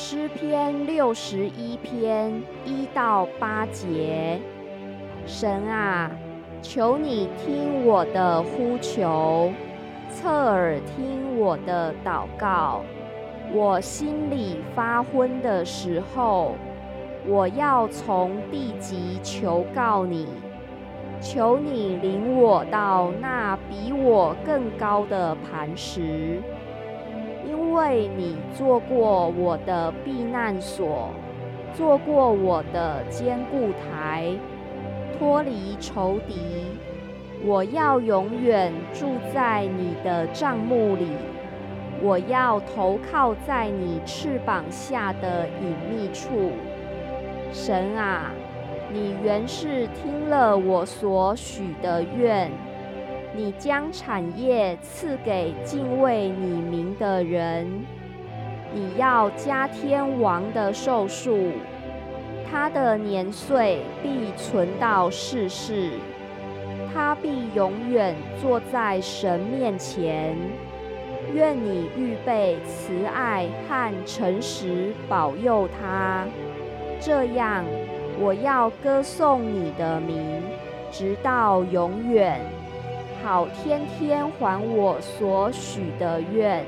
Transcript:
诗篇六十一篇一到八节，神啊，求你听我的呼求，侧耳听我的祷告。我心里发昏的时候，我要从地极求告你，求你领我到那比我更高的磐石。为你做过我的避难所，做过我的坚固台，脱离仇敌，我要永远住在你的帐幕里，我要投靠在你翅膀下的隐秘处。神啊，你原是听了我所许的愿。你将产业赐给敬畏你名的人，你要加天王的寿数，他的年岁必存到世世，他必永远坐在神面前。愿你预备慈爱和诚实保佑他，这样我要歌颂你的名，直到永远。好，天天还我所许的愿。